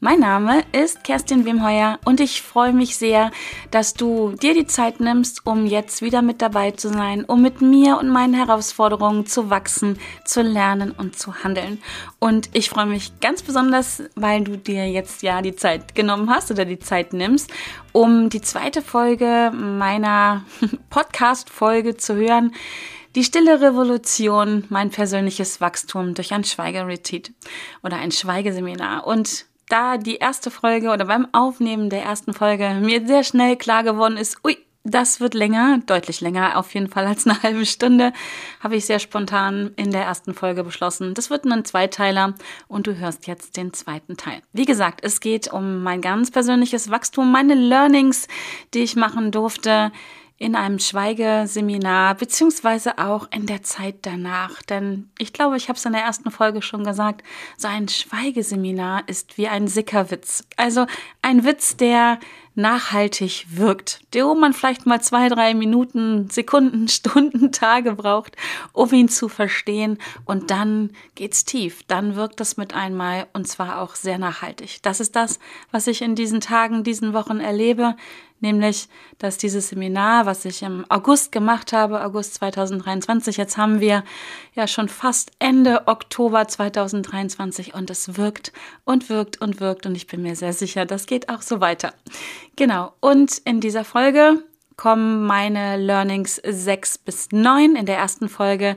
Mein Name ist Kerstin Wemheuer und ich freue mich sehr, dass du dir die Zeit nimmst, um jetzt wieder mit dabei zu sein, um mit mir und meinen Herausforderungen zu wachsen, zu lernen und zu handeln. Und ich freue mich ganz besonders, weil du dir jetzt ja die Zeit genommen hast oder die Zeit nimmst, um die zweite Folge meiner Podcast-Folge zu hören. Die stille Revolution, mein persönliches Wachstum durch ein Schweigeretreat oder ein Schweigeseminar. Und da die erste Folge oder beim Aufnehmen der ersten Folge mir sehr schnell klar geworden ist, ui, das wird länger, deutlich länger, auf jeden Fall als eine halbe Stunde, habe ich sehr spontan in der ersten Folge beschlossen. Das wird ein Zweiteiler und du hörst jetzt den zweiten Teil. Wie gesagt, es geht um mein ganz persönliches Wachstum, meine Learnings, die ich machen durfte in einem Schweigeseminar, beziehungsweise auch in der Zeit danach. Denn ich glaube, ich habe es in der ersten Folge schon gesagt, so ein Schweigeseminar ist wie ein Sickerwitz. Also ein Witz, der nachhaltig wirkt, der wo man vielleicht mal zwei, drei Minuten, Sekunden, Stunden, Tage braucht, um ihn zu verstehen. Und dann geht's tief. Dann wirkt es mit einmal und zwar auch sehr nachhaltig. Das ist das, was ich in diesen Tagen, diesen Wochen erlebe nämlich dass dieses Seminar, was ich im August gemacht habe, August 2023, jetzt haben wir ja schon fast Ende Oktober 2023 und es wirkt und wirkt und wirkt und ich bin mir sehr sicher, das geht auch so weiter. Genau, und in dieser Folge kommen meine Learnings 6 bis 9. In der ersten Folge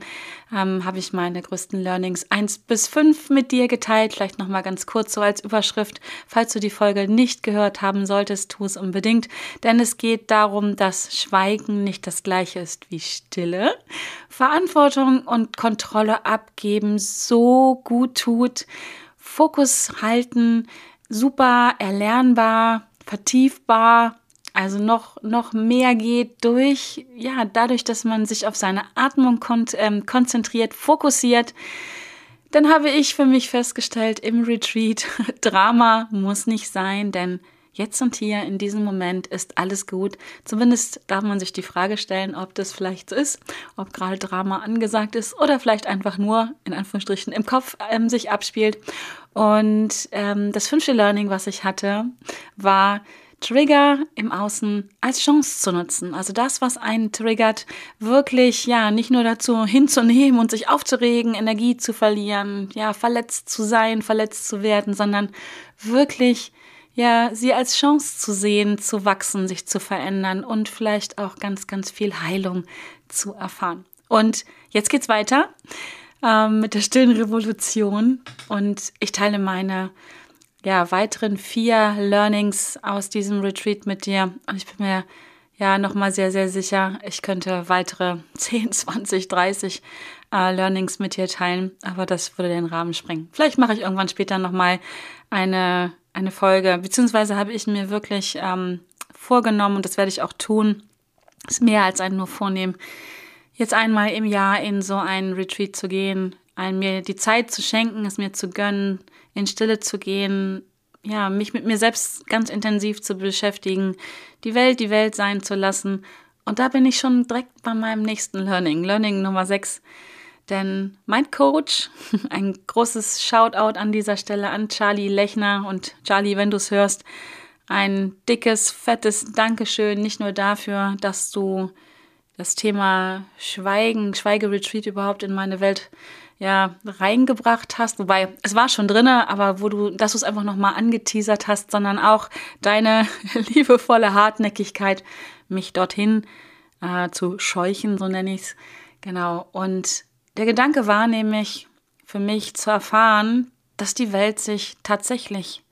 ähm, habe ich meine größten Learnings 1 bis 5 mit dir geteilt. Vielleicht nochmal ganz kurz so als Überschrift. Falls du die Folge nicht gehört haben solltest, tu es unbedingt. Denn es geht darum, dass Schweigen nicht das gleiche ist wie Stille. Verantwortung und Kontrolle abgeben so gut tut. Fokus halten, super erlernbar, vertiefbar also noch, noch mehr geht durch, ja, dadurch, dass man sich auf seine Atmung kon ähm, konzentriert, fokussiert. Dann habe ich für mich festgestellt im Retreat, Drama muss nicht sein, denn jetzt und hier in diesem Moment ist alles gut. Zumindest darf man sich die Frage stellen, ob das vielleicht so ist, ob gerade Drama angesagt ist oder vielleicht einfach nur in Anführungsstrichen im Kopf ähm, sich abspielt. Und ähm, das fünfte Learning, was ich hatte, war, Trigger im Außen als Chance zu nutzen. Also das, was einen triggert, wirklich, ja, nicht nur dazu hinzunehmen und sich aufzuregen, Energie zu verlieren, ja, verletzt zu sein, verletzt zu werden, sondern wirklich, ja, sie als Chance zu sehen, zu wachsen, sich zu verändern und vielleicht auch ganz, ganz viel Heilung zu erfahren. Und jetzt geht's weiter ähm, mit der stillen Revolution und ich teile meine ja, weiteren vier Learnings aus diesem Retreat mit dir. Und ich bin mir ja nochmal sehr, sehr sicher, ich könnte weitere 10, 20, 30 äh, Learnings mit dir teilen, aber das würde den Rahmen sprengen. Vielleicht mache ich irgendwann später nochmal eine, eine Folge, beziehungsweise habe ich mir wirklich ähm, vorgenommen, und das werde ich auch tun, ist mehr als ein nur vornehmen, jetzt einmal im Jahr in so einen Retreat zu gehen, ein, mir die Zeit zu schenken, es mir zu gönnen, in Stille zu gehen, ja, mich mit mir selbst ganz intensiv zu beschäftigen, die Welt die Welt sein zu lassen. Und da bin ich schon direkt bei meinem nächsten Learning, Learning Nummer 6. Denn mein Coach, ein großes Shoutout an dieser Stelle an Charlie Lechner und Charlie, wenn du es hörst, ein dickes, fettes Dankeschön, nicht nur dafür, dass du das Thema Schweigen, Schweigeretreat überhaupt in meine Welt ja reingebracht hast, wobei es war schon drinne, aber wo du, dass du es einfach nochmal angeteasert hast, sondern auch deine liebevolle Hartnäckigkeit, mich dorthin äh, zu scheuchen, so nenne ich es. Genau. Und der Gedanke war nämlich für mich zu erfahren, dass die Welt sich tatsächlich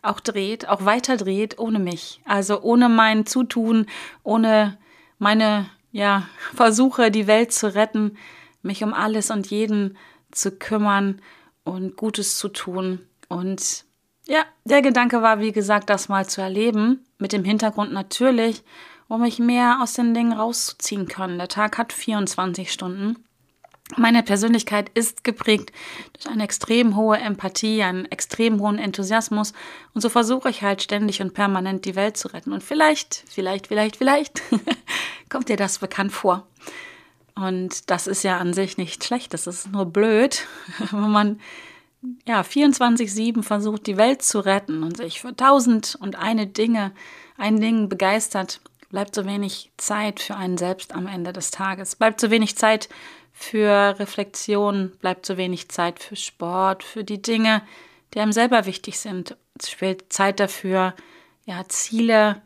auch dreht, auch weiter dreht ohne mich. Also ohne mein Zutun, ohne meine ja, Versuche, die Welt zu retten, mich um alles und jeden zu kümmern und Gutes zu tun. Und ja, der Gedanke war, wie gesagt, das mal zu erleben, mit dem Hintergrund natürlich, um mich mehr aus den Dingen rauszuziehen können. Der Tag hat 24 Stunden. Meine Persönlichkeit ist geprägt durch eine extrem hohe Empathie, einen extrem hohen Enthusiasmus und so versuche ich halt ständig und permanent die Welt zu retten. Und vielleicht, vielleicht, vielleicht, vielleicht kommt dir das bekannt vor. Und das ist ja an sich nicht schlecht, das ist nur blöd, wenn man ja 24-7 versucht, die Welt zu retten und sich für tausend und eine Dinge, ein Ding begeistert, bleibt so wenig Zeit für einen selbst am Ende des Tages, bleibt so wenig Zeit für Reflexion, bleibt so wenig Zeit für Sport, für die Dinge, die einem selber wichtig sind. Es fehlt Zeit dafür, ja, Ziele,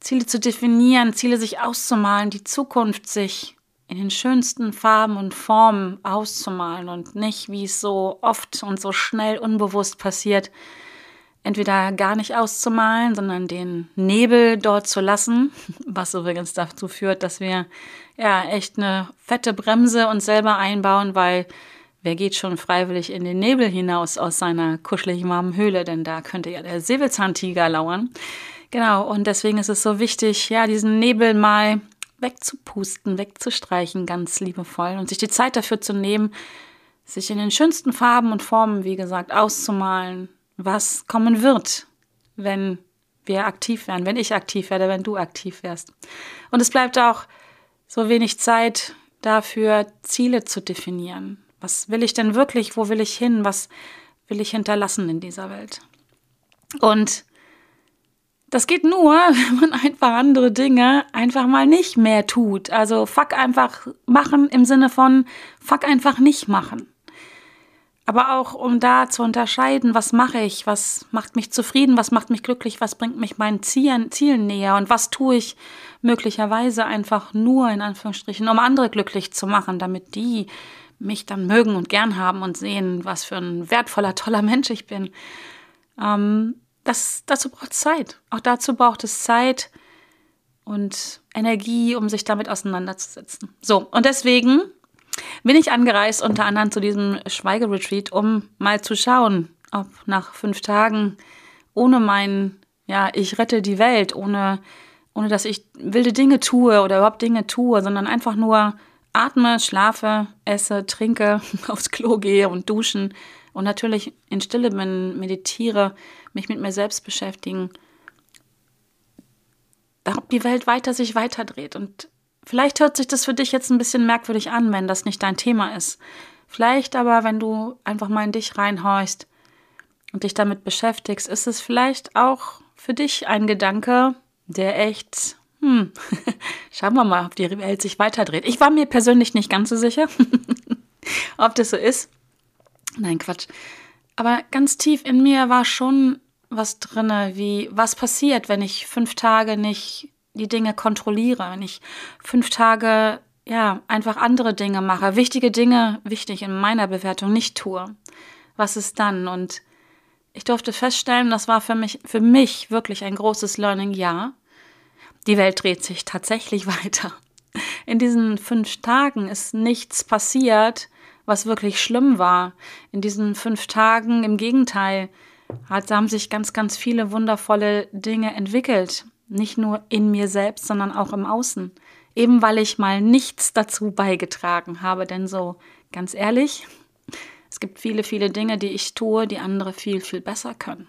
Ziele zu definieren, Ziele sich auszumalen, die Zukunft sich in den schönsten Farben und Formen auszumalen und nicht, wie es so oft und so schnell unbewusst passiert, entweder gar nicht auszumalen, sondern den Nebel dort zu lassen, was übrigens dazu führt, dass wir ja echt eine fette Bremse uns selber einbauen, weil wer geht schon freiwillig in den Nebel hinaus aus seiner kuschelig warmen Höhle, denn da könnte ja der Säbelzahntiger lauern. Genau, und deswegen ist es so wichtig, ja, diesen Nebel mal wegzupusten, wegzustreichen, ganz liebevoll und sich die Zeit dafür zu nehmen, sich in den schönsten Farben und Formen, wie gesagt, auszumalen, was kommen wird, wenn wir aktiv werden, wenn ich aktiv werde, wenn du aktiv wärst. Und es bleibt auch so wenig Zeit dafür, Ziele zu definieren. Was will ich denn wirklich? Wo will ich hin? Was will ich hinterlassen in dieser Welt? Und das geht nur, wenn man einfach andere Dinge einfach mal nicht mehr tut. Also fuck einfach machen im Sinne von fuck einfach nicht machen. Aber auch um da zu unterscheiden, was mache ich, was macht mich zufrieden, was macht mich glücklich, was bringt mich meinen Zielen, Zielen näher und was tue ich möglicherweise einfach nur in Anführungsstrichen, um andere glücklich zu machen, damit die mich dann mögen und gern haben und sehen, was für ein wertvoller, toller Mensch ich bin. Ähm, das, dazu braucht es Zeit. Auch dazu braucht es Zeit und Energie, um sich damit auseinanderzusetzen. So, und deswegen bin ich angereist, unter anderem zu diesem Schweigeretreat, um mal zu schauen, ob nach fünf Tagen ohne mein, ja, ich rette die Welt, ohne, ohne dass ich wilde Dinge tue oder überhaupt Dinge tue, sondern einfach nur atme, schlafe, esse, trinke, aufs Klo gehe und duschen und natürlich in Stille bin, meditiere, mich mit mir selbst beschäftigen, ob die Welt weiter sich weiterdreht. Und vielleicht hört sich das für dich jetzt ein bisschen merkwürdig an, wenn das nicht dein Thema ist. Vielleicht aber, wenn du einfach mal in dich reinhorchst und dich damit beschäftigst, ist es vielleicht auch für dich ein Gedanke, der echt, hm, schauen wir mal, ob die Welt sich weiterdreht. Ich war mir persönlich nicht ganz so sicher, ob das so ist. Nein, Quatsch. Aber ganz tief in mir war schon was drinne, wie was passiert, wenn ich fünf Tage nicht die Dinge kontrolliere, wenn ich fünf Tage ja einfach andere Dinge mache, wichtige Dinge, wichtig in meiner Bewertung nicht tue. Was ist dann? Und ich durfte feststellen, das war für mich für mich wirklich ein großes Learning. Ja, die Welt dreht sich tatsächlich weiter. In diesen fünf Tagen ist nichts passiert, was wirklich schlimm war. In diesen fünf Tagen im Gegenteil hat, haben sich ganz, ganz viele wundervolle Dinge entwickelt. Nicht nur in mir selbst, sondern auch im Außen. Eben weil ich mal nichts dazu beigetragen habe. Denn so, ganz ehrlich, es gibt viele, viele Dinge, die ich tue, die andere viel, viel besser können.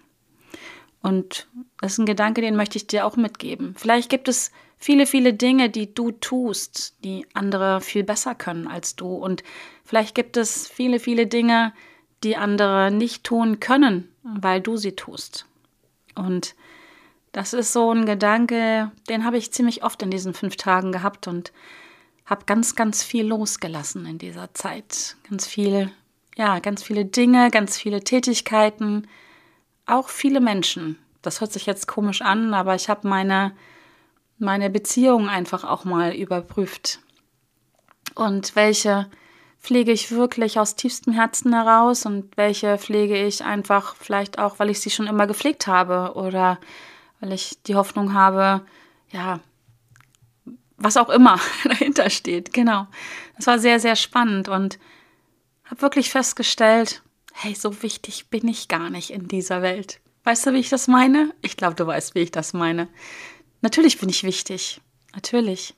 Und das ist ein Gedanke, den möchte ich dir auch mitgeben. Vielleicht gibt es viele, viele Dinge, die du tust, die andere viel besser können als du. Und vielleicht gibt es viele, viele Dinge, die andere nicht tun können, weil du sie tust. Und das ist so ein Gedanke, den habe ich ziemlich oft in diesen fünf Tagen gehabt und habe ganz, ganz viel losgelassen in dieser Zeit. Ganz viel, ja, ganz viele Dinge, ganz viele Tätigkeiten, auch viele Menschen. Das hört sich jetzt komisch an, aber ich habe meine, meine Beziehung einfach auch mal überprüft. Und welche pflege ich wirklich aus tiefstem Herzen heraus und welche pflege ich einfach vielleicht auch, weil ich sie schon immer gepflegt habe oder weil ich die Hoffnung habe, ja, was auch immer dahinter steht. Genau. Das war sehr, sehr spannend und habe wirklich festgestellt, hey, so wichtig bin ich gar nicht in dieser Welt. Weißt du, wie ich das meine? Ich glaube, du weißt, wie ich das meine. Natürlich bin ich wichtig. Natürlich.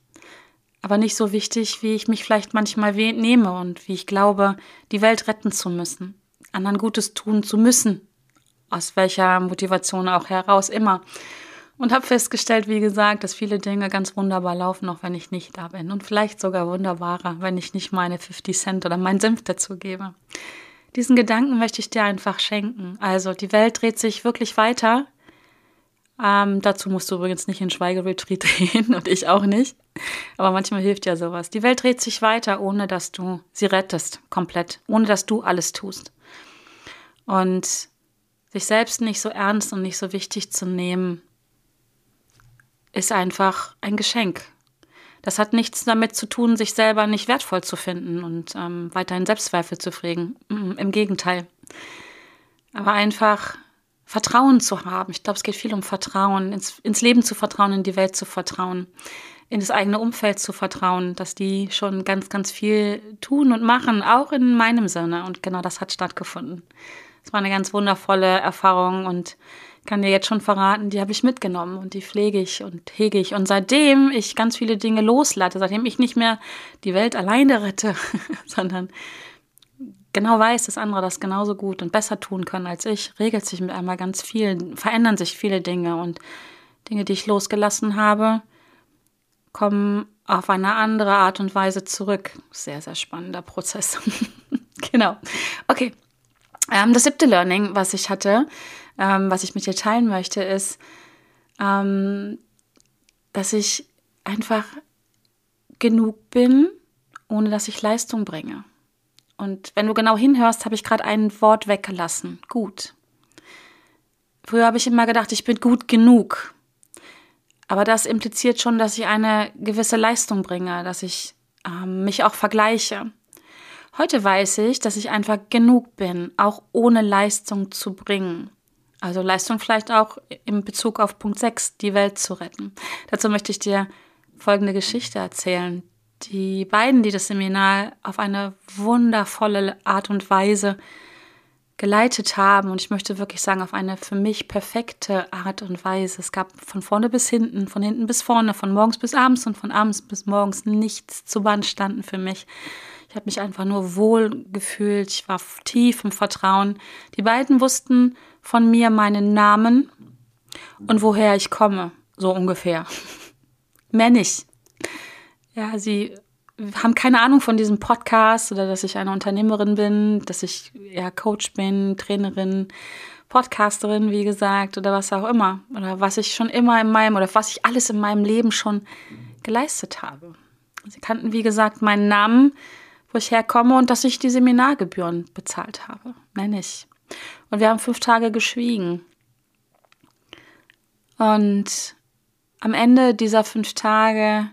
Aber nicht so wichtig, wie ich mich vielleicht manchmal nehme und wie ich glaube, die Welt retten zu müssen, anderen Gutes tun zu müssen. Aus welcher Motivation auch heraus immer. Und habe festgestellt, wie gesagt, dass viele Dinge ganz wunderbar laufen, auch wenn ich nicht da bin. Und vielleicht sogar wunderbarer, wenn ich nicht meine 50 Cent oder meinen Senf dazu gebe. Diesen Gedanken möchte ich dir einfach schenken. Also die Welt dreht sich wirklich weiter. Ähm, dazu musst du übrigens nicht in Schweigeretreat drehen und ich auch nicht. Aber manchmal hilft ja sowas. Die Welt dreht sich weiter, ohne dass du sie rettest, komplett. Ohne dass du alles tust. Und sich selbst nicht so ernst und nicht so wichtig zu nehmen, ist einfach ein Geschenk. Das hat nichts damit zu tun, sich selber nicht wertvoll zu finden und ähm, weiterhin Selbstzweifel zu pflegen. Im Gegenteil. Aber einfach Vertrauen zu haben. Ich glaube, es geht viel um Vertrauen, ins, ins Leben zu vertrauen, in die Welt zu vertrauen, in das eigene Umfeld zu vertrauen, dass die schon ganz, ganz viel tun und machen, auch in meinem Sinne. Und genau das hat stattgefunden. Es war eine ganz wundervolle Erfahrung und kann dir jetzt schon verraten, die habe ich mitgenommen und die pflege ich und hege ich. Und seitdem ich ganz viele Dinge loslasse, seitdem ich nicht mehr die Welt alleine rette, sondern genau weiß, dass andere das genauso gut und besser tun können als ich, regelt sich mit einmal ganz viel, verändern sich viele Dinge und Dinge, die ich losgelassen habe, kommen auf eine andere Art und Weise zurück. Sehr, sehr spannender Prozess. genau. Okay. Ähm, das siebte Learning, was ich hatte, ähm, was ich mit dir teilen möchte, ist, ähm, dass ich einfach genug bin, ohne dass ich Leistung bringe. Und wenn du genau hinhörst, habe ich gerade ein Wort weggelassen. Gut. Früher habe ich immer gedacht, ich bin gut genug. Aber das impliziert schon, dass ich eine gewisse Leistung bringe, dass ich ähm, mich auch vergleiche. Heute weiß ich, dass ich einfach genug bin, auch ohne Leistung zu bringen. Also Leistung vielleicht auch in Bezug auf Punkt 6, die Welt zu retten. Dazu möchte ich dir folgende Geschichte erzählen, die beiden, die das Seminar auf eine wundervolle Art und Weise geleitet haben. Und ich möchte wirklich sagen, auf eine für mich perfekte Art und Weise. Es gab von vorne bis hinten, von hinten bis vorne, von morgens bis abends und von abends bis morgens nichts zu beanstanden für mich. Ich habe mich einfach nur wohl gefühlt. Ich war tief im Vertrauen. Die beiden wussten von mir meinen Namen und woher ich komme. So ungefähr. Mehr nicht. Ja, sie haben keine Ahnung von diesem Podcast oder dass ich eine Unternehmerin bin, dass ich ja Coach bin, Trainerin, Podcasterin, wie gesagt, oder was auch immer. Oder was ich schon immer in meinem, oder was ich alles in meinem Leben schon geleistet habe. Sie kannten, wie gesagt, meinen Namen, wo ich herkomme und dass ich die Seminargebühren bezahlt habe. Nein, nicht. Und wir haben fünf Tage geschwiegen. Und am Ende dieser fünf Tage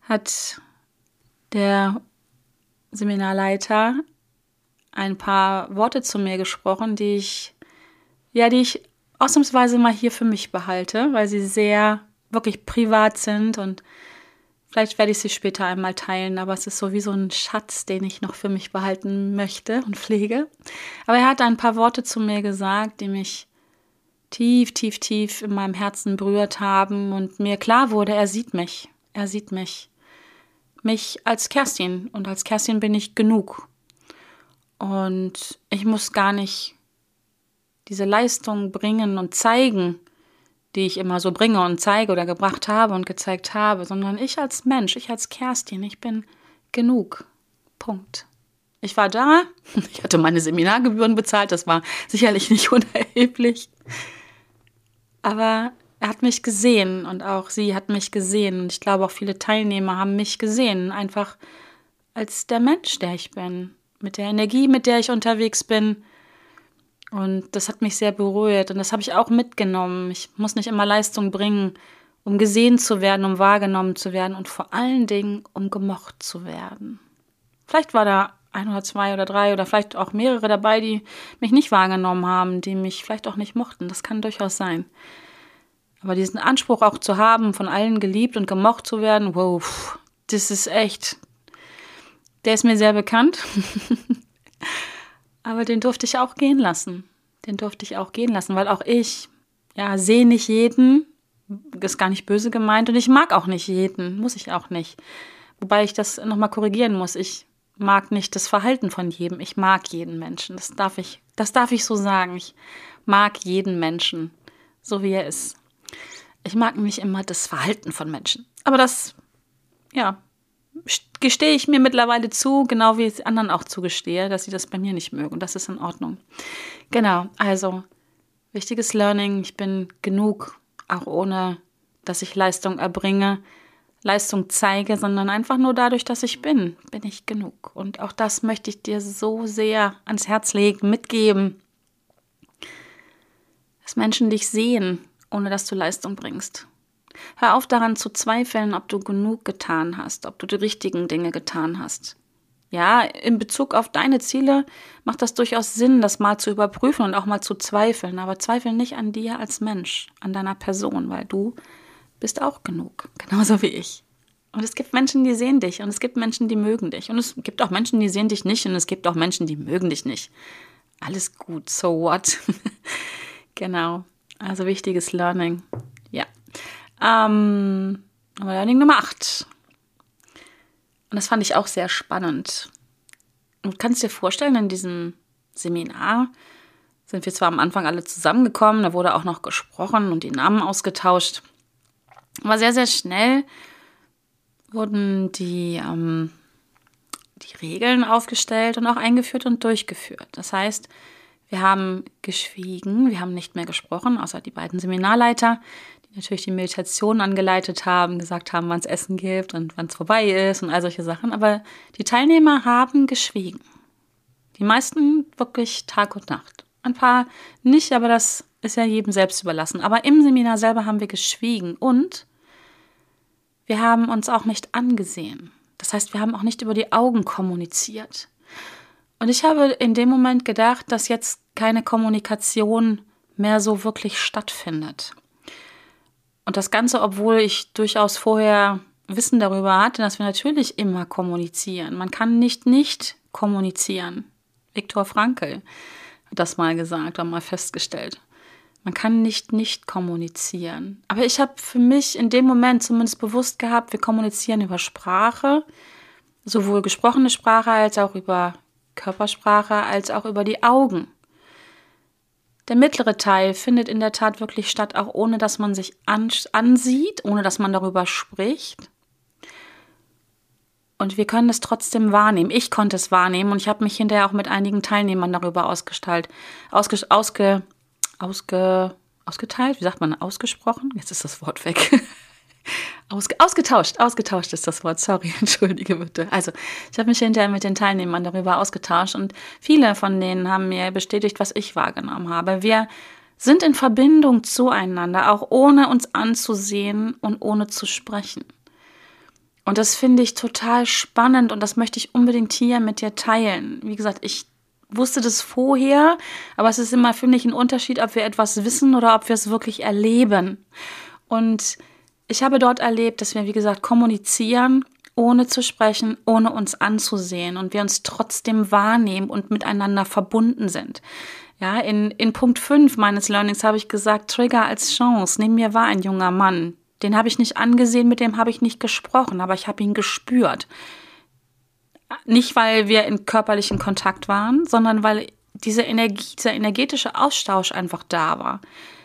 hat der Seminarleiter ein paar Worte zu mir gesprochen, die ich, ja, die ich ausnahmsweise mal hier für mich behalte, weil sie sehr wirklich privat sind und vielleicht werde ich sie später einmal teilen, aber es ist so wie so ein Schatz, den ich noch für mich behalten möchte und pflege. Aber er hat ein paar Worte zu mir gesagt, die mich tief, tief, tief in meinem Herzen berührt haben und mir klar wurde, er sieht mich. Er sieht mich mich als Kerstin und als Kerstin bin ich genug. Und ich muss gar nicht diese Leistung bringen und zeigen, die ich immer so bringe und zeige oder gebracht habe und gezeigt habe, sondern ich als Mensch, ich als Kerstin, ich bin genug. Punkt. Ich war da, ich hatte meine Seminargebühren bezahlt, das war sicherlich nicht unerheblich. Aber er hat mich gesehen und auch sie hat mich gesehen. Und ich glaube, auch viele Teilnehmer haben mich gesehen, einfach als der Mensch, der ich bin, mit der Energie, mit der ich unterwegs bin. Und das hat mich sehr berührt und das habe ich auch mitgenommen. Ich muss nicht immer Leistung bringen, um gesehen zu werden, um wahrgenommen zu werden und vor allen Dingen, um gemocht zu werden. Vielleicht war da ein oder zwei oder drei oder vielleicht auch mehrere dabei, die mich nicht wahrgenommen haben, die mich vielleicht auch nicht mochten. Das kann durchaus sein. Aber diesen Anspruch auch zu haben, von allen geliebt und gemocht zu werden, wow, das ist echt, der ist mir sehr bekannt. Aber den durfte ich auch gehen lassen. Den durfte ich auch gehen lassen, weil auch ich, ja, sehe nicht jeden, ist gar nicht böse gemeint und ich mag auch nicht jeden, muss ich auch nicht. Wobei ich das nochmal korrigieren muss. Ich mag nicht das Verhalten von jedem. Ich mag jeden Menschen. Das darf ich, das darf ich so sagen. Ich mag jeden Menschen, so wie er ist. Ich mag nicht immer das Verhalten von Menschen. Aber das, ja, gestehe ich mir mittlerweile zu, genau wie ich anderen auch zugestehe, dass sie das bei mir nicht mögen. Und das ist in Ordnung. Genau, also wichtiges Learning. Ich bin genug, auch ohne, dass ich Leistung erbringe, Leistung zeige, sondern einfach nur dadurch, dass ich bin, bin ich genug. Und auch das möchte ich dir so sehr ans Herz legen, mitgeben, dass Menschen dich sehen, ohne dass du Leistung bringst. Hör auf daran zu zweifeln, ob du genug getan hast, ob du die richtigen Dinge getan hast. Ja, in Bezug auf deine Ziele macht das durchaus Sinn, das mal zu überprüfen und auch mal zu zweifeln. Aber zweifel nicht an dir als Mensch, an deiner Person, weil du bist auch genug, genauso wie ich. Und es gibt Menschen, die sehen dich und es gibt Menschen, die mögen dich. Und es gibt auch Menschen, die sehen dich nicht und es gibt auch Menschen, die mögen dich nicht. Alles gut, so what? genau. Also wichtiges Learning. Ähm, Learning Nummer 8. Und das fand ich auch sehr spannend. Du kannst dir vorstellen, in diesem Seminar sind wir zwar am Anfang alle zusammengekommen, da wurde auch noch gesprochen und die Namen ausgetauscht. Aber sehr, sehr schnell wurden die, ähm, die Regeln aufgestellt und auch eingeführt und durchgeführt. Das heißt, wir haben geschwiegen, wir haben nicht mehr gesprochen, außer die beiden Seminarleiter, natürlich die Meditation angeleitet haben, gesagt haben, wann es Essen gibt und wann es vorbei ist und all solche Sachen. Aber die Teilnehmer haben geschwiegen. Die meisten wirklich Tag und Nacht. Ein paar nicht, aber das ist ja jedem selbst überlassen. Aber im Seminar selber haben wir geschwiegen und wir haben uns auch nicht angesehen. Das heißt, wir haben auch nicht über die Augen kommuniziert. Und ich habe in dem Moment gedacht, dass jetzt keine Kommunikation mehr so wirklich stattfindet. Und das Ganze, obwohl ich durchaus vorher Wissen darüber hatte, dass wir natürlich immer kommunizieren. Man kann nicht nicht kommunizieren. Viktor Frankl hat das mal gesagt und mal festgestellt. Man kann nicht nicht kommunizieren. Aber ich habe für mich in dem Moment zumindest bewusst gehabt, wir kommunizieren über Sprache, sowohl gesprochene Sprache als auch über Körpersprache, als auch über die Augen. Der mittlere Teil findet in der Tat wirklich statt, auch ohne dass man sich ansieht, ohne dass man darüber spricht. Und wir können es trotzdem wahrnehmen. Ich konnte es wahrnehmen und ich habe mich hinterher auch mit einigen Teilnehmern darüber ausgestaltet, ausge, ausge, ausge, ausgeteilt, wie sagt man, ausgesprochen? Jetzt ist das Wort weg. Ausge, ausgetauscht, ausgetauscht ist das Wort, sorry, entschuldige bitte. Also, ich habe mich hinterher mit den Teilnehmern darüber ausgetauscht und viele von denen haben mir bestätigt, was ich wahrgenommen habe. Wir sind in Verbindung zueinander, auch ohne uns anzusehen und ohne zu sprechen. Und das finde ich total spannend und das möchte ich unbedingt hier mit dir teilen. Wie gesagt, ich wusste das vorher, aber es ist immer, finde ich, ein Unterschied, ob wir etwas wissen oder ob wir es wirklich erleben. Und ich habe dort erlebt, dass wir, wie gesagt, kommunizieren, ohne zu sprechen, ohne uns anzusehen und wir uns trotzdem wahrnehmen und miteinander verbunden sind. Ja, in, in Punkt 5 meines Learnings habe ich gesagt, Trigger als Chance. Neben mir war ein junger Mann. Den habe ich nicht angesehen, mit dem habe ich nicht gesprochen, aber ich habe ihn gespürt. Nicht, weil wir in körperlichen Kontakt waren, sondern weil diese Energie, dieser energetische Austausch einfach da war.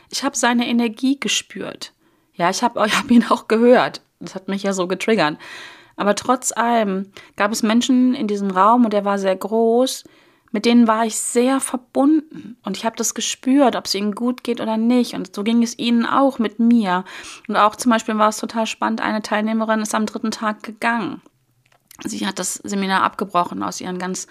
Ich habe seine Energie gespürt. Ja, ich habe hab ihn auch gehört. Das hat mich ja so getriggert. Aber trotz allem gab es Menschen in diesem Raum und der war sehr groß, mit denen war ich sehr verbunden und ich habe das gespürt, ob es ihnen gut geht oder nicht. Und so ging es ihnen auch mit mir. Und auch zum Beispiel war es total spannend, eine Teilnehmerin ist am dritten Tag gegangen. Sie hat das Seminar abgebrochen aus ihren ganz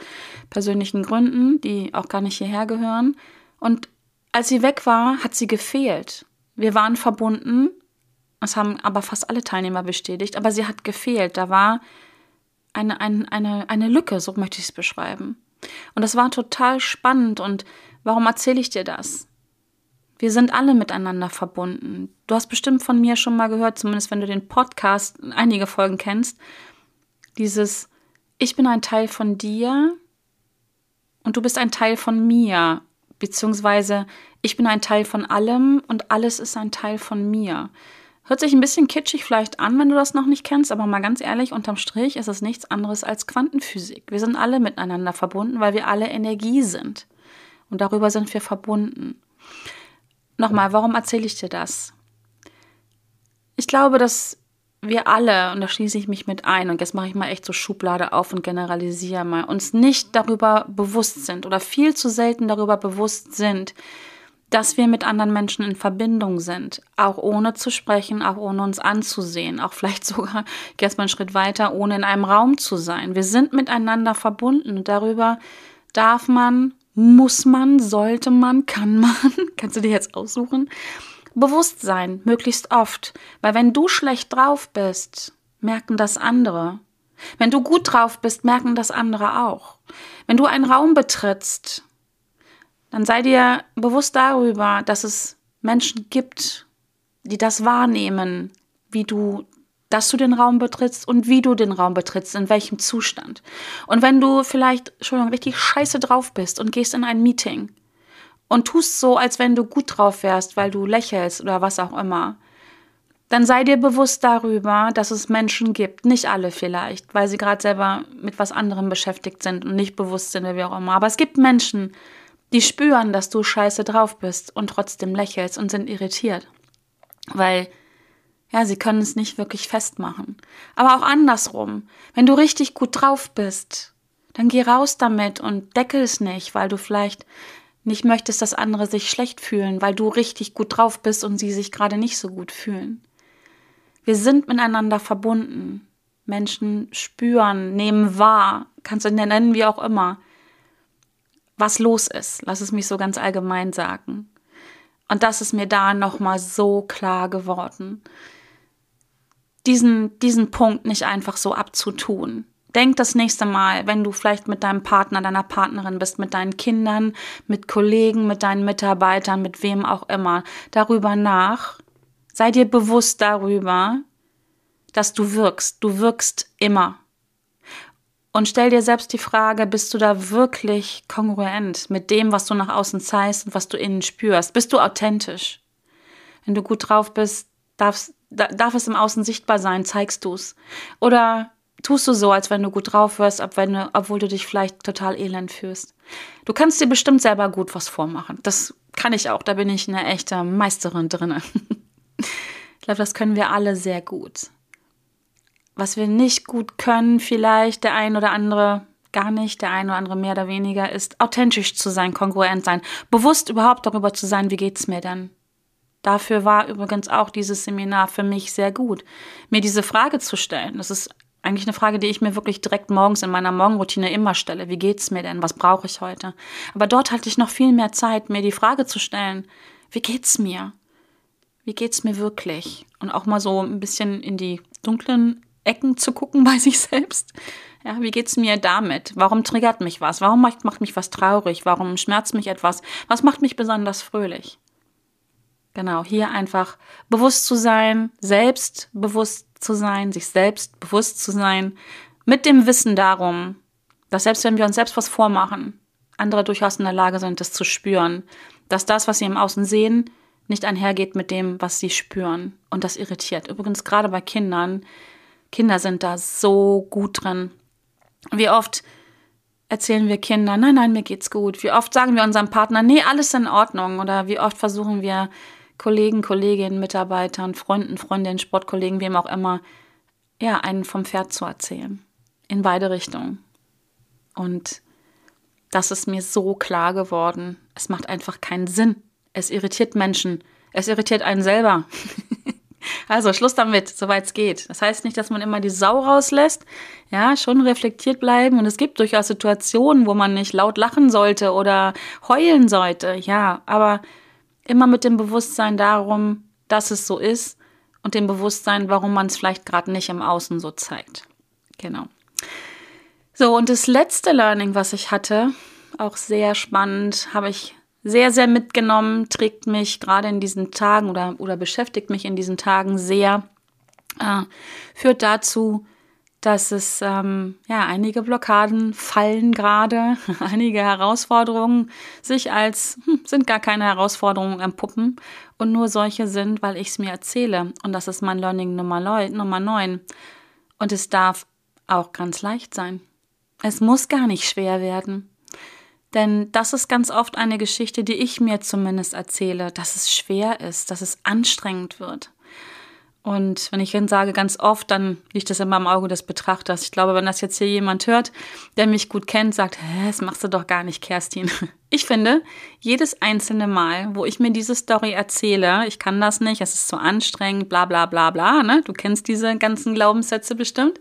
persönlichen Gründen, die auch gar nicht hierher gehören. Und als sie weg war, hat sie gefehlt. Wir waren verbunden, das haben aber fast alle Teilnehmer bestätigt. Aber sie hat gefehlt. Da war eine, eine, eine, eine Lücke, so möchte ich es beschreiben. Und das war total spannend. Und warum erzähle ich dir das? Wir sind alle miteinander verbunden. Du hast bestimmt von mir schon mal gehört, zumindest wenn du den Podcast einige Folgen kennst, dieses Ich bin ein Teil von dir und du bist ein Teil von mir, beziehungsweise ich bin ein Teil von allem und alles ist ein Teil von mir. Hört sich ein bisschen kitschig vielleicht an, wenn du das noch nicht kennst, aber mal ganz ehrlich, unterm Strich ist es nichts anderes als Quantenphysik. Wir sind alle miteinander verbunden, weil wir alle Energie sind. Und darüber sind wir verbunden. Nochmal, warum erzähle ich dir das? Ich glaube, dass wir alle, und da schließe ich mich mit ein, und jetzt mache ich mal echt so Schublade auf und generalisiere mal, uns nicht darüber bewusst sind oder viel zu selten darüber bewusst sind, dass wir mit anderen Menschen in Verbindung sind, auch ohne zu sprechen, auch ohne uns anzusehen, auch vielleicht sogar, ich gehe jetzt mal einen Schritt weiter, ohne in einem Raum zu sein. Wir sind miteinander verbunden und darüber darf man, muss man, sollte man, kann man, kannst du dir jetzt aussuchen, bewusst sein, möglichst oft, weil wenn du schlecht drauf bist, merken das andere. Wenn du gut drauf bist, merken das andere auch. Wenn du einen Raum betrittst, dann sei dir bewusst darüber, dass es Menschen gibt, die das wahrnehmen, wie du, dass du den Raum betrittst und wie du den Raum betrittst, in welchem Zustand. Und wenn du vielleicht schon richtig scheiße drauf bist und gehst in ein Meeting und tust so, als wenn du gut drauf wärst, weil du lächelst oder was auch immer, dann sei dir bewusst darüber, dass es Menschen gibt, nicht alle vielleicht, weil sie gerade selber mit was anderem beschäftigt sind und nicht bewusst sind, wie auch immer. Aber es gibt Menschen, die spüren, dass du scheiße drauf bist und trotzdem lächelst und sind irritiert. Weil, ja, sie können es nicht wirklich festmachen. Aber auch andersrum. Wenn du richtig gut drauf bist, dann geh raus damit und deckel es nicht, weil du vielleicht nicht möchtest, dass andere sich schlecht fühlen, weil du richtig gut drauf bist und sie sich gerade nicht so gut fühlen. Wir sind miteinander verbunden. Menschen spüren, nehmen wahr, kannst du nennen wie auch immer was los ist. Lass es mich so ganz allgemein sagen. Und das ist mir da nochmal so klar geworden. Diesen, diesen Punkt nicht einfach so abzutun. Denk das nächste Mal, wenn du vielleicht mit deinem Partner, deiner Partnerin bist, mit deinen Kindern, mit Kollegen, mit deinen Mitarbeitern, mit wem auch immer, darüber nach. Sei dir bewusst darüber, dass du wirkst. Du wirkst immer. Und stell dir selbst die Frage, bist du da wirklich kongruent mit dem, was du nach außen zeigst und was du innen spürst? Bist du authentisch? Wenn du gut drauf bist, darfst, darf es im Außen sichtbar sein, zeigst du es. Oder tust du so, als wenn du gut drauf wirst, obwohl du dich vielleicht total elend fühlst. Du kannst dir bestimmt selber gut was vormachen. Das kann ich auch, da bin ich eine echte Meisterin drin. ich glaube, das können wir alle sehr gut was wir nicht gut können, vielleicht der ein oder andere gar nicht, der ein oder andere mehr oder weniger, ist authentisch zu sein, kongruent sein, bewusst überhaupt darüber zu sein, wie geht's mir denn? Dafür war übrigens auch dieses Seminar für mich sehr gut, mir diese Frage zu stellen. Das ist eigentlich eine Frage, die ich mir wirklich direkt morgens in meiner Morgenroutine immer stelle. Wie geht's mir denn? Was brauche ich heute? Aber dort hatte ich noch viel mehr Zeit, mir die Frage zu stellen, wie geht's mir? Wie geht's mir wirklich? Und auch mal so ein bisschen in die dunklen Ecken zu gucken bei sich selbst. Ja, wie geht's mir damit? Warum triggert mich was? Warum macht, macht mich was traurig? Warum schmerzt mich etwas? Was macht mich besonders fröhlich? Genau, hier einfach bewusst zu sein, selbst bewusst zu sein, sich selbst bewusst zu sein, mit dem Wissen darum, dass selbst wenn wir uns selbst was vormachen, andere durchaus in der Lage sind, das zu spüren, dass das, was sie im Außen sehen, nicht einhergeht mit dem, was sie spüren. Und das irritiert. Übrigens gerade bei Kindern, Kinder sind da so gut drin. Wie oft erzählen wir Kindern, nein, nein, mir geht's gut. Wie oft sagen wir unserem Partner, nee, alles in Ordnung. Oder wie oft versuchen wir Kollegen, Kolleginnen, Mitarbeitern, Freunden, Freundinnen, Sportkollegen, wem auch immer, ja, einen vom Pferd zu erzählen. In beide Richtungen. Und das ist mir so klar geworden. Es macht einfach keinen Sinn. Es irritiert Menschen. Es irritiert einen selber. Also Schluss damit, soweit es geht. Das heißt nicht, dass man immer die Sau rauslässt. Ja, schon reflektiert bleiben. Und es gibt durchaus Situationen, wo man nicht laut lachen sollte oder heulen sollte. Ja, aber immer mit dem Bewusstsein darum, dass es so ist und dem Bewusstsein, warum man es vielleicht gerade nicht im Außen so zeigt. Genau. So, und das letzte Learning, was ich hatte, auch sehr spannend, habe ich sehr, sehr mitgenommen, trägt mich gerade in diesen Tagen oder, oder beschäftigt mich in diesen Tagen sehr, äh, führt dazu, dass es ähm, ja einige Blockaden fallen gerade, einige Herausforderungen sich als hm, sind gar keine Herausforderungen empuppen und nur solche sind, weil ich es mir erzähle. Und das ist mein Learning Nummer, Nummer 9. Und es darf auch ganz leicht sein. Es muss gar nicht schwer werden. Denn das ist ganz oft eine Geschichte, die ich mir zumindest erzähle, dass es schwer ist, dass es anstrengend wird. Und wenn ich dann sage ganz oft, dann liegt das immer im Auge des Betrachters. Ich glaube, wenn das jetzt hier jemand hört, der mich gut kennt, sagt, Hä, das machst du doch gar nicht, Kerstin. Ich finde, jedes einzelne Mal, wo ich mir diese Story erzähle, ich kann das nicht, es ist zu anstrengend, bla bla bla bla, ne? Du kennst diese ganzen Glaubenssätze bestimmt.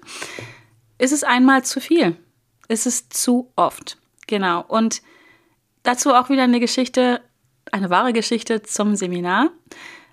Ist es einmal zu viel? Ist es zu oft? Genau. Und dazu auch wieder eine Geschichte, eine wahre Geschichte zum Seminar.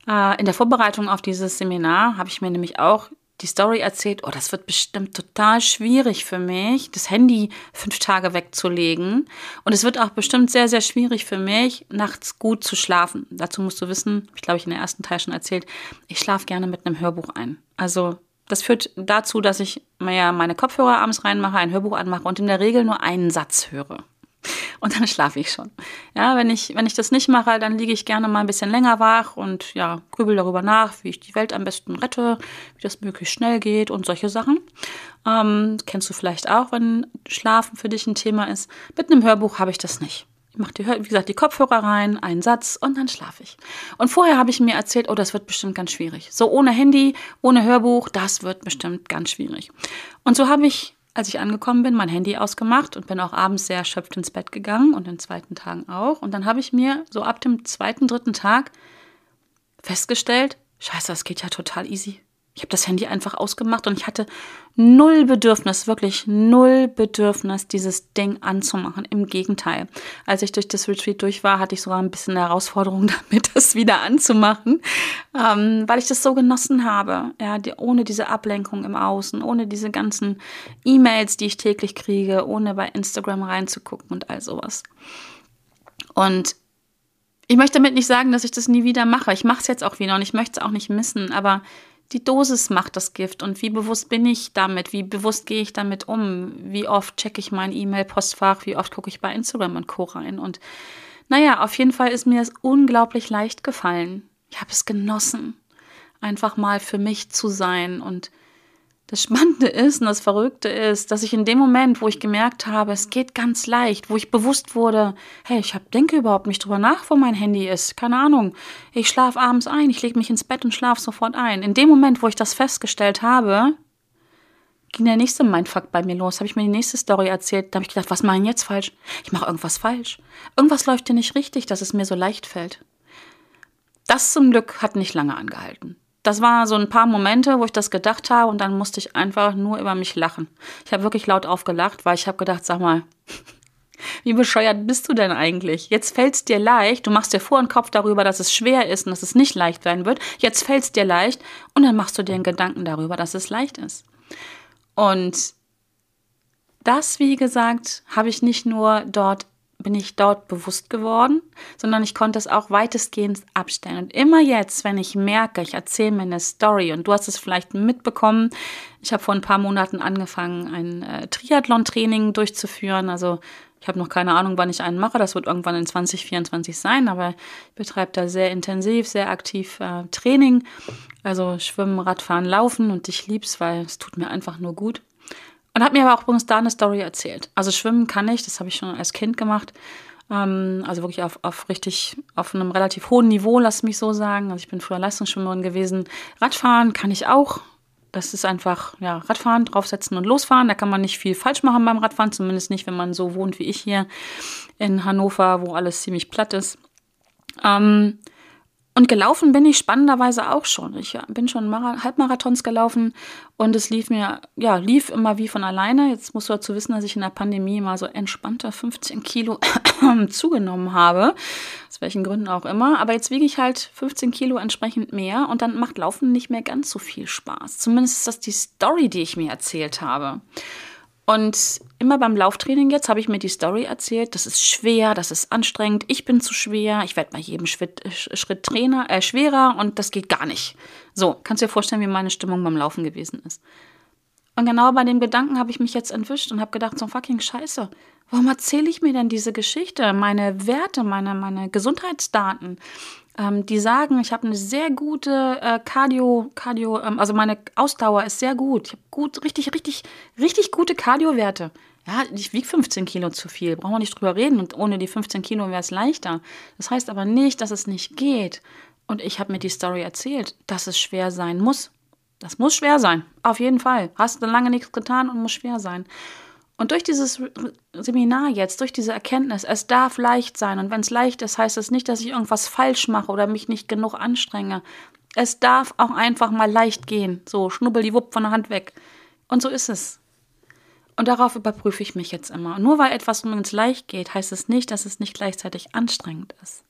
Äh, in der Vorbereitung auf dieses Seminar habe ich mir nämlich auch die Story erzählt, oh, das wird bestimmt total schwierig für mich, das Handy fünf Tage wegzulegen. Und es wird auch bestimmt sehr, sehr schwierig für mich, nachts gut zu schlafen. Dazu musst du wissen, ich glaube ich in der ersten Teil schon erzählt, ich schlafe gerne mit einem Hörbuch ein. Also das führt dazu, dass ich mir meine Kopfhörer abends reinmache, ein Hörbuch anmache und in der Regel nur einen Satz höre und dann schlafe ich schon. Ja, wenn ich, wenn ich das nicht mache, dann liege ich gerne mal ein bisschen länger wach und ja, grübel darüber nach, wie ich die Welt am besten rette, wie das möglichst schnell geht und solche Sachen. Ähm, kennst du vielleicht auch, wenn Schlafen für dich ein Thema ist. Mit einem Hörbuch habe ich das nicht. Ich mache, die, wie gesagt, die Kopfhörer rein, einen Satz und dann schlafe ich. Und vorher habe ich mir erzählt, oh, das wird bestimmt ganz schwierig. So ohne Handy, ohne Hörbuch, das wird bestimmt ganz schwierig. Und so habe ich als ich angekommen bin, mein Handy ausgemacht und bin auch abends sehr erschöpft ins Bett gegangen und in zweiten Tagen auch. Und dann habe ich mir so ab dem zweiten, dritten Tag festgestellt, scheiße, das geht ja total easy. Ich habe das Handy einfach ausgemacht und ich hatte null Bedürfnis, wirklich null Bedürfnis, dieses Ding anzumachen. Im Gegenteil. Als ich durch das Retreat durch war, hatte ich sogar ein bisschen eine Herausforderung damit, das wieder anzumachen, ähm, weil ich das so genossen habe. Ja, die, ohne diese Ablenkung im Außen, ohne diese ganzen E-Mails, die ich täglich kriege, ohne bei Instagram reinzugucken und all sowas. Und ich möchte damit nicht sagen, dass ich das nie wieder mache. Ich mache es jetzt auch wieder und ich möchte es auch nicht missen, aber die Dosis macht das Gift und wie bewusst bin ich damit, wie bewusst gehe ich damit um, wie oft checke ich mein E-Mail-Postfach, wie oft gucke ich bei Instagram und Co. rein. Und naja, auf jeden Fall ist mir das unglaublich leicht gefallen. Ich habe es genossen, einfach mal für mich zu sein und das Spannende ist und das Verrückte ist, dass ich in dem Moment, wo ich gemerkt habe, es geht ganz leicht, wo ich bewusst wurde, hey, ich hab, denke überhaupt nicht drüber nach, wo mein Handy ist. Keine Ahnung. Ich schlafe abends ein, ich lege mich ins Bett und schlafe sofort ein. In dem Moment, wo ich das festgestellt habe, ging der nächste Mindfuck bei mir los. Habe ich mir die nächste Story erzählt. Da habe ich gedacht, was mache ich jetzt falsch? Ich mache irgendwas falsch. Irgendwas läuft hier nicht richtig, dass es mir so leicht fällt. Das zum Glück hat nicht lange angehalten das war so ein paar Momente, wo ich das gedacht habe und dann musste ich einfach nur über mich lachen. Ich habe wirklich laut aufgelacht, weil ich habe gedacht, sag mal, wie bescheuert bist du denn eigentlich? Jetzt fällt es dir leicht, du machst dir vor den Kopf darüber, dass es schwer ist und dass es nicht leicht sein wird. Jetzt fällt es dir leicht und dann machst du dir einen Gedanken darüber, dass es leicht ist. Und das, wie gesagt, habe ich nicht nur dort bin ich dort bewusst geworden, sondern ich konnte es auch weitestgehend abstellen. Und immer jetzt, wenn ich merke, ich erzähle mir eine Story und du hast es vielleicht mitbekommen, ich habe vor ein paar Monaten angefangen, ein äh, Triathlon-Training durchzuführen. Also ich habe noch keine Ahnung, wann ich einen mache. Das wird irgendwann in 2024 sein, aber ich betreibe da sehr intensiv, sehr aktiv äh, Training. Also Schwimmen, Radfahren, Laufen und ich lieb's, weil es tut mir einfach nur gut. Und hat mir aber auch übrigens da eine Story erzählt. Also schwimmen kann ich, das habe ich schon als Kind gemacht. Ähm, also wirklich auf, auf richtig, auf einem relativ hohen Niveau, lass mich so sagen. Also ich bin früher Leistungsschwimmerin gewesen. Radfahren kann ich auch. Das ist einfach, ja, Radfahren, draufsetzen und losfahren. Da kann man nicht viel falsch machen beim Radfahren, zumindest nicht, wenn man so wohnt wie ich hier in Hannover, wo alles ziemlich platt ist. Ähm, und gelaufen bin ich spannenderweise auch schon. Ich bin schon Mara Halbmarathons gelaufen und es lief mir, ja, lief immer wie von alleine. Jetzt musst du dazu wissen, dass ich in der Pandemie mal so entspannter 15 Kilo zugenommen habe. Aus welchen Gründen auch immer. Aber jetzt wiege ich halt 15 Kilo entsprechend mehr und dann macht Laufen nicht mehr ganz so viel Spaß. Zumindest ist das die Story, die ich mir erzählt habe. Und immer beim Lauftraining jetzt habe ich mir die Story erzählt, das ist schwer, das ist anstrengend, ich bin zu schwer, ich werde bei jedem Schritt, Schritt Trainer, äh, schwerer und das geht gar nicht. So, kannst du dir vorstellen, wie meine Stimmung beim Laufen gewesen ist. Und genau bei dem Gedanken habe ich mich jetzt entwischt und habe gedacht, so fucking scheiße, warum erzähle ich mir denn diese Geschichte, meine Werte, meine, meine Gesundheitsdaten? Ähm, die sagen, ich habe eine sehr gute äh, Cardio, Cardio, ähm, also meine Ausdauer ist sehr gut. Ich habe gut, richtig, richtig, richtig gute Cardio-Werte. Ja, ich wiege 15 Kilo zu viel, brauchen wir nicht drüber reden. Und ohne die 15 Kilo wäre es leichter. Das heißt aber nicht, dass es nicht geht. Und ich habe mir die Story erzählt, dass es schwer sein muss. Das muss schwer sein, auf jeden Fall. Hast du lange nichts getan und muss schwer sein. Und durch dieses Seminar jetzt, durch diese Erkenntnis, es darf leicht sein. Und wenn es leicht ist, heißt es das nicht, dass ich irgendwas falsch mache oder mich nicht genug anstrenge. Es darf auch einfach mal leicht gehen. So, schnubbel die Wupp von der Hand weg. Und so ist es. Und darauf überprüfe ich mich jetzt immer. Und nur weil etwas uns leicht geht, heißt es nicht, dass es nicht gleichzeitig anstrengend ist.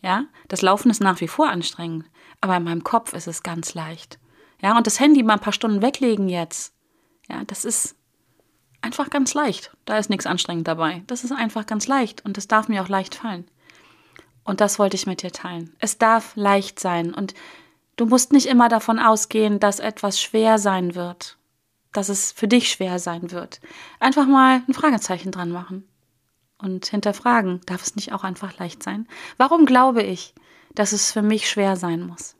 Ja, das Laufen ist nach wie vor anstrengend, aber in meinem Kopf ist es ganz leicht. Ja, und das Handy mal ein paar Stunden weglegen jetzt. Ja, das ist einfach ganz leicht. Da ist nichts anstrengend dabei. Das ist einfach ganz leicht und das darf mir auch leicht fallen. Und das wollte ich mit dir teilen. Es darf leicht sein und du musst nicht immer davon ausgehen, dass etwas schwer sein wird, dass es für dich schwer sein wird. Einfach mal ein Fragezeichen dran machen und hinterfragen, darf es nicht auch einfach leicht sein? Warum glaube ich, dass es für mich schwer sein muss?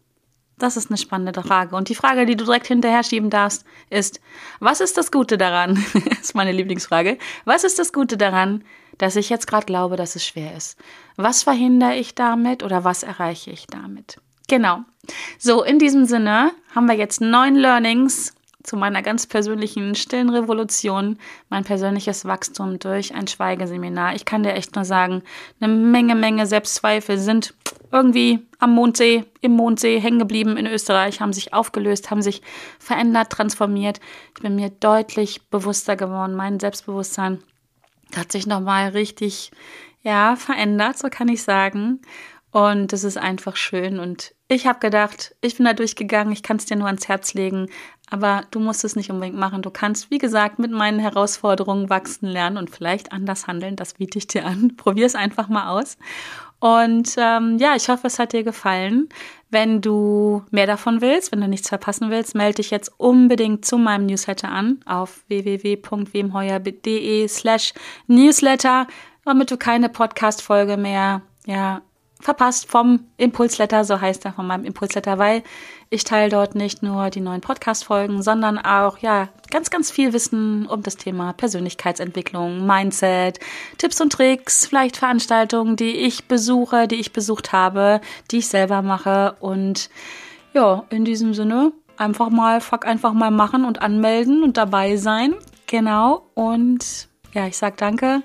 Das ist eine spannende Frage. Und die Frage, die du direkt hinterher schieben darfst, ist, was ist das Gute daran? das ist meine Lieblingsfrage. Was ist das Gute daran, dass ich jetzt gerade glaube, dass es schwer ist? Was verhindere ich damit oder was erreiche ich damit? Genau. So, in diesem Sinne haben wir jetzt neun Learnings zu meiner ganz persönlichen stillen Revolution, mein persönliches Wachstum durch ein Schweigeseminar. Ich kann dir echt nur sagen, eine Menge, Menge Selbstzweifel sind irgendwie am Mondsee, im Mondsee hängen geblieben in Österreich, haben sich aufgelöst, haben sich verändert, transformiert. Ich bin mir deutlich bewusster geworden. Mein Selbstbewusstsein hat sich nochmal richtig, ja, verändert, so kann ich sagen. Und das ist einfach schön. Und ich habe gedacht, ich bin da durchgegangen, ich kann es dir nur ans Herz legen. Aber du musst es nicht unbedingt machen. Du kannst, wie gesagt, mit meinen Herausforderungen wachsen lernen und vielleicht anders handeln. Das biete ich dir an. Probier es einfach mal aus. Und ähm, ja, ich hoffe, es hat dir gefallen. Wenn du mehr davon willst, wenn du nichts verpassen willst, melde dich jetzt unbedingt zu meinem Newsletter an auf www.wemheuer.de slash newsletter, damit du keine Podcast-Folge mehr ja, verpasst vom Impulsletter, so heißt er, von meinem Impulsletter, weil ich teile dort nicht nur die neuen Podcast-Folgen, sondern auch, ja, ganz, ganz viel Wissen um das Thema Persönlichkeitsentwicklung, Mindset, Tipps und Tricks, vielleicht Veranstaltungen, die ich besuche, die ich besucht habe, die ich selber mache und ja, in diesem Sinne einfach mal, fuck einfach mal machen und anmelden und dabei sein. Genau. Und ja, ich sag danke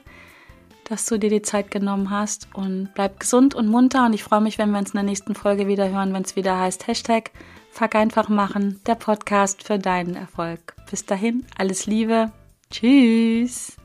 dass du dir die Zeit genommen hast und bleib gesund und munter und ich freue mich, wenn wir uns in der nächsten Folge wieder hören, wenn es wieder heißt Hashtag Fuck einfach machen, der Podcast für deinen Erfolg. Bis dahin, alles Liebe. Tschüss.